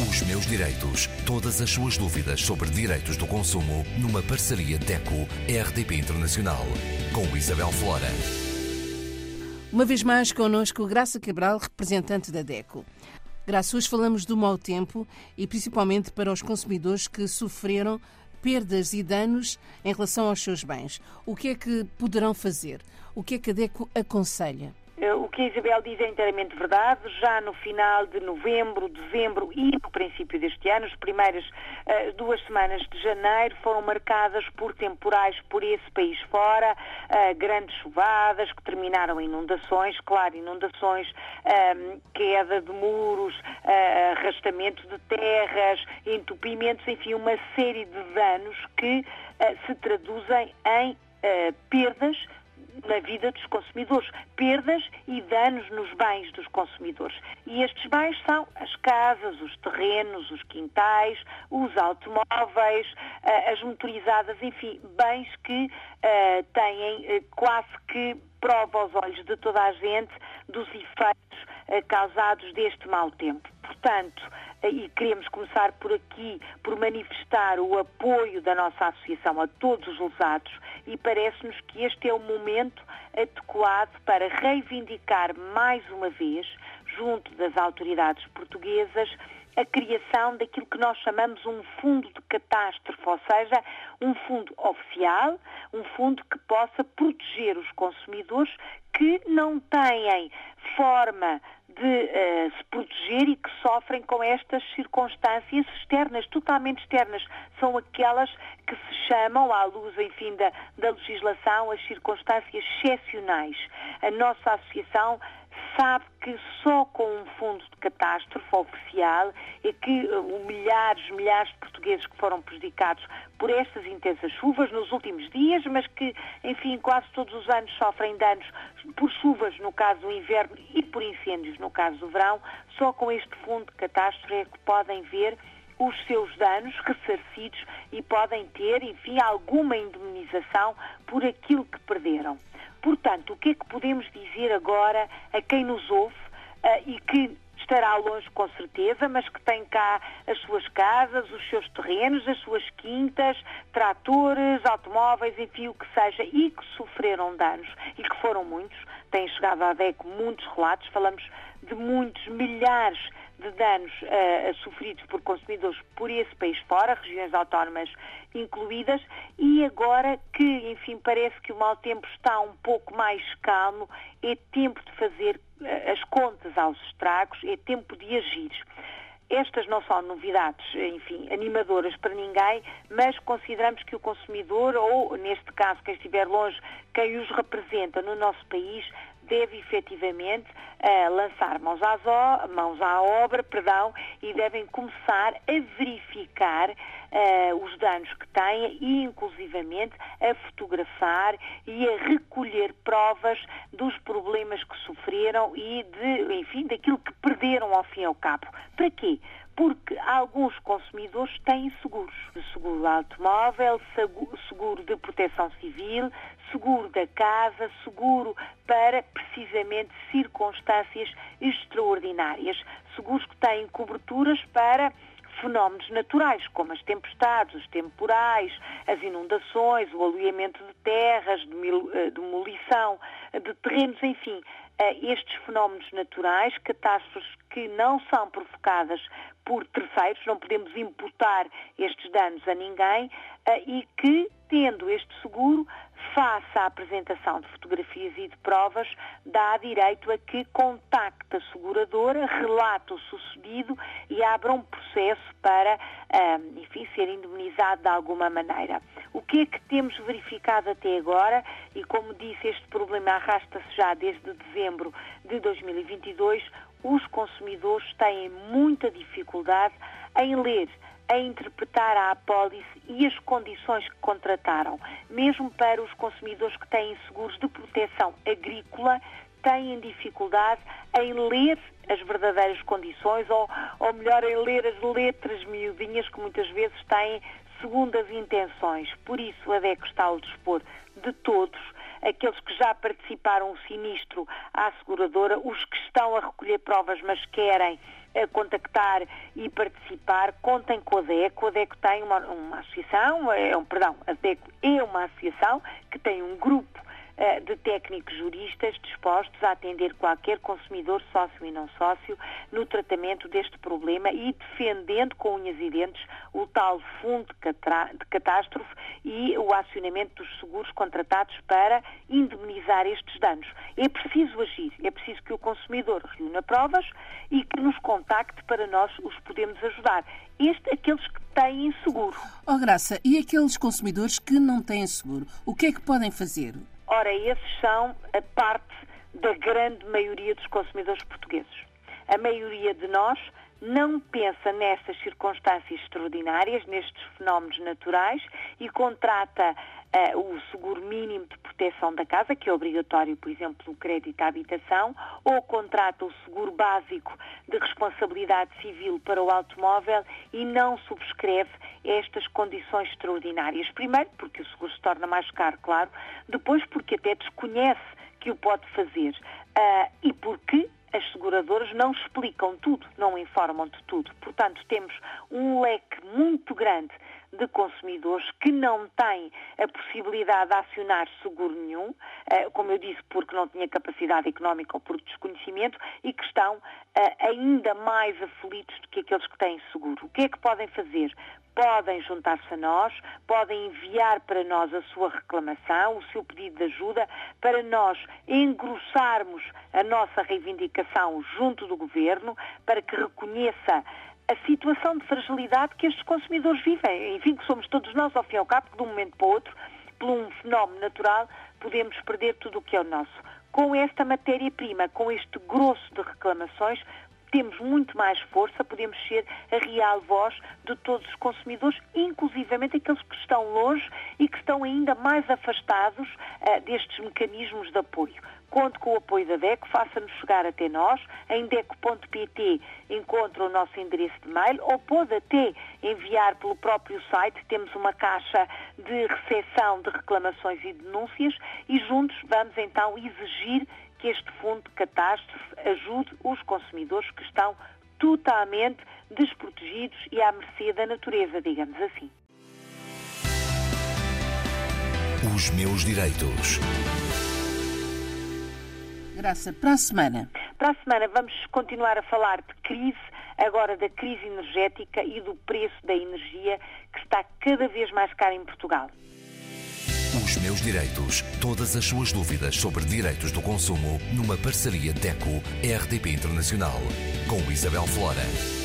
Os meus direitos. Todas as suas dúvidas sobre direitos do consumo numa parceria DECO-RDP Internacional. Com Isabel Flora. Uma vez mais connosco Graça Cabral, representante da DECO. Graça, hoje falamos do mau tempo e principalmente para os consumidores que sofreram perdas e danos em relação aos seus bens. O que é que poderão fazer? O que é que a DECO aconselha? Eh, o que a Isabel diz é inteiramente verdade. Já no final de novembro, dezembro e no princípio deste ano, as primeiras uh, duas semanas de janeiro foram marcadas por temporais por esse país fora, uh, grandes chuvadas que terminaram em inundações, claro, inundações, uh, queda de muros, arrastamento de terras, entupimentos, enfim, uma série de danos que se traduzem em perdas na vida dos consumidores, perdas e danos nos bens dos consumidores. E estes bens são as casas, os terrenos, os quintais, os automóveis, eh, as motorizadas, enfim, bens que uh, têm uh, quase que prova aos olhos de toda a gente dos efeitos causados deste mau tempo. Portanto, e queremos começar por aqui, por manifestar o apoio da nossa associação a todos os lesados e parece-nos que este é o momento adequado para reivindicar mais uma vez, junto das autoridades portuguesas, a criação daquilo que nós chamamos um fundo de catástrofe, ou seja, um fundo oficial, um fundo que possa proteger os consumidores que não têm forma de uh, se proteger e que sofrem com estas circunstâncias externas, totalmente externas. São aquelas que se chamam, à luz, enfim, da, da legislação, as circunstâncias excepcionais. A nossa associação sabe que só com um fundo de catástrofe oficial é que uh, milhares, milhares de portugueses que foram prejudicados por estas intensas chuvas nos últimos dias, mas que, enfim, quase todos os anos sofrem danos por chuvas no caso do inverno e por incêndios no caso do verão, só com este fundo de catástrofe é que podem ver os seus danos ressarcidos e podem ter, enfim, alguma indemnização por aquilo que perderam. Portanto, o que é que podemos dizer agora a quem nos ouve uh, e que estará longe com certeza, mas que tem cá as suas casas, os seus terrenos, as suas quintas, tratores, automóveis, enfim, o que seja, e que sofreram danos, e que foram muitos, têm chegado à DECO muitos relatos, falamos de muitos, milhares de danos uh, sofridos por consumidores por esse país fora, regiões autónomas incluídas, e agora que, enfim, parece que o mau tempo está um pouco mais calmo, é tempo de fazer uh, as contas aos estragos, é tempo de agir. Estas não são novidades, enfim, animadoras para ninguém, mas consideramos que o consumidor, ou neste caso quem estiver longe, quem os representa no nosso país, deve efetivamente lançar mãos, às mãos à obra perdão, e devem começar a verificar uh, os danos que têm e, inclusivamente, a fotografar e a recolher provas dos problemas que sofreram e, de, enfim, daquilo que perderam ao fim e ao cabo. Para quê? Porque alguns consumidores têm seguros. Seguro automóvel, seguro de proteção civil, seguro da casa, seguro para precisamente circunstâncias extraordinárias. Seguros que têm coberturas para fenómenos naturais, como as tempestades, os temporais, as inundações, o aluiamento de terras, eh, demolição de terrenos, enfim, eh, estes fenómenos naturais, catástrofes que não são provocadas por terceiros, não podemos imputar estes danos a ninguém eh, e que, tendo este seguro, faça a apresentação de fotografias e de provas, dá direito a que contacte a seguradora, relate o sucedido e abra um processo para, eh, enfim, ser indemnizado de alguma maneira. O que é que temos verificado até agora? E como disse, este problema arrasta-se já desde dezembro de 2022 os consumidores têm muita dificuldade em ler, em interpretar a apólice e as condições que contrataram. Mesmo para os consumidores que têm seguros de proteção agrícola, têm dificuldade em ler as verdadeiras condições ou, ou melhor, em ler as letras miudinhas que muitas vezes têm segundas intenções. Por isso, a DECO está ao dispor de todos aqueles que já participaram o sinistro à seguradora, os que estão a recolher provas, mas querem a contactar e participar, contem com a DECO. A DECO tem uma, uma associação, é, um, perdão, a DECO é uma associação que tem um grupo eh, de técnicos juristas dispostos a atender qualquer consumidor, sócio e não sócio, no tratamento deste problema e defendendo com unhas e dentes o tal fundo de catástrofe e o acionamento dos seguros contratados para indemnizar estes danos. É preciso agir, é preciso que o consumidor reúna provas e que nos contacte para nós os podemos ajudar. Este, aqueles que têm seguro. Oh, Graça, e aqueles consumidores que não têm seguro, o que é que podem fazer? Ora, esses são a parte da grande maioria dos consumidores portugueses. A maioria de nós não pensa nestas circunstâncias extraordinárias, nestes fenómenos naturais e contrata uh, o seguro mínimo de proteção da casa, que é obrigatório, por exemplo, no crédito à habitação, ou contrata o seguro básico de responsabilidade civil para o automóvel e não subscreve estas condições extraordinárias. Primeiro, porque o seguro se torna mais caro, claro. Depois, porque até desconhece que o pode fazer. Uh, e porque as seguradoras não explicam tudo, não informam de tudo. Portanto, temos um leque muito grande de consumidores que não têm a possibilidade de acionar seguro nenhum, uh, como eu disse, porque não tinha capacidade económica ou por desconhecimento, e que estão uh, ainda mais aflitos do que aqueles que têm seguro. O que é que podem fazer? podem juntar-se a nós, podem enviar para nós a sua reclamação, o seu pedido de ajuda, para nós engrossarmos a nossa reivindicação junto do Governo, para que reconheça a situação de fragilidade que estes consumidores vivem. Enfim, que somos todos nós, ao fim e ao cabo, que de um momento para o outro, por um fenómeno natural, podemos perder tudo o que é o nosso. Com esta matéria-prima, com este grosso de reclamações, temos muito mais força, podemos ser a real voz de todos os consumidores, inclusivamente aqueles que estão longe e que estão ainda mais afastados uh, destes mecanismos de apoio. Conte com o apoio da DECO, faça-nos chegar até nós. Em deco.pt encontra o nosso endereço de mail ou pode até enviar pelo próprio site. Temos uma caixa de recepção de reclamações e denúncias e juntos vamos então exigir que este fundo de catástrofe ajude os consumidores que estão totalmente desprotegidos e à mercê da natureza, digamos assim. Os meus direitos. Graça, para a semana. Para a semana vamos continuar a falar de crise, agora da crise energética e do preço da energia que está cada vez mais caro em Portugal. Os meus direitos. Todas as suas dúvidas sobre direitos do consumo numa parceria DECO-RDP Internacional com Isabel Flora.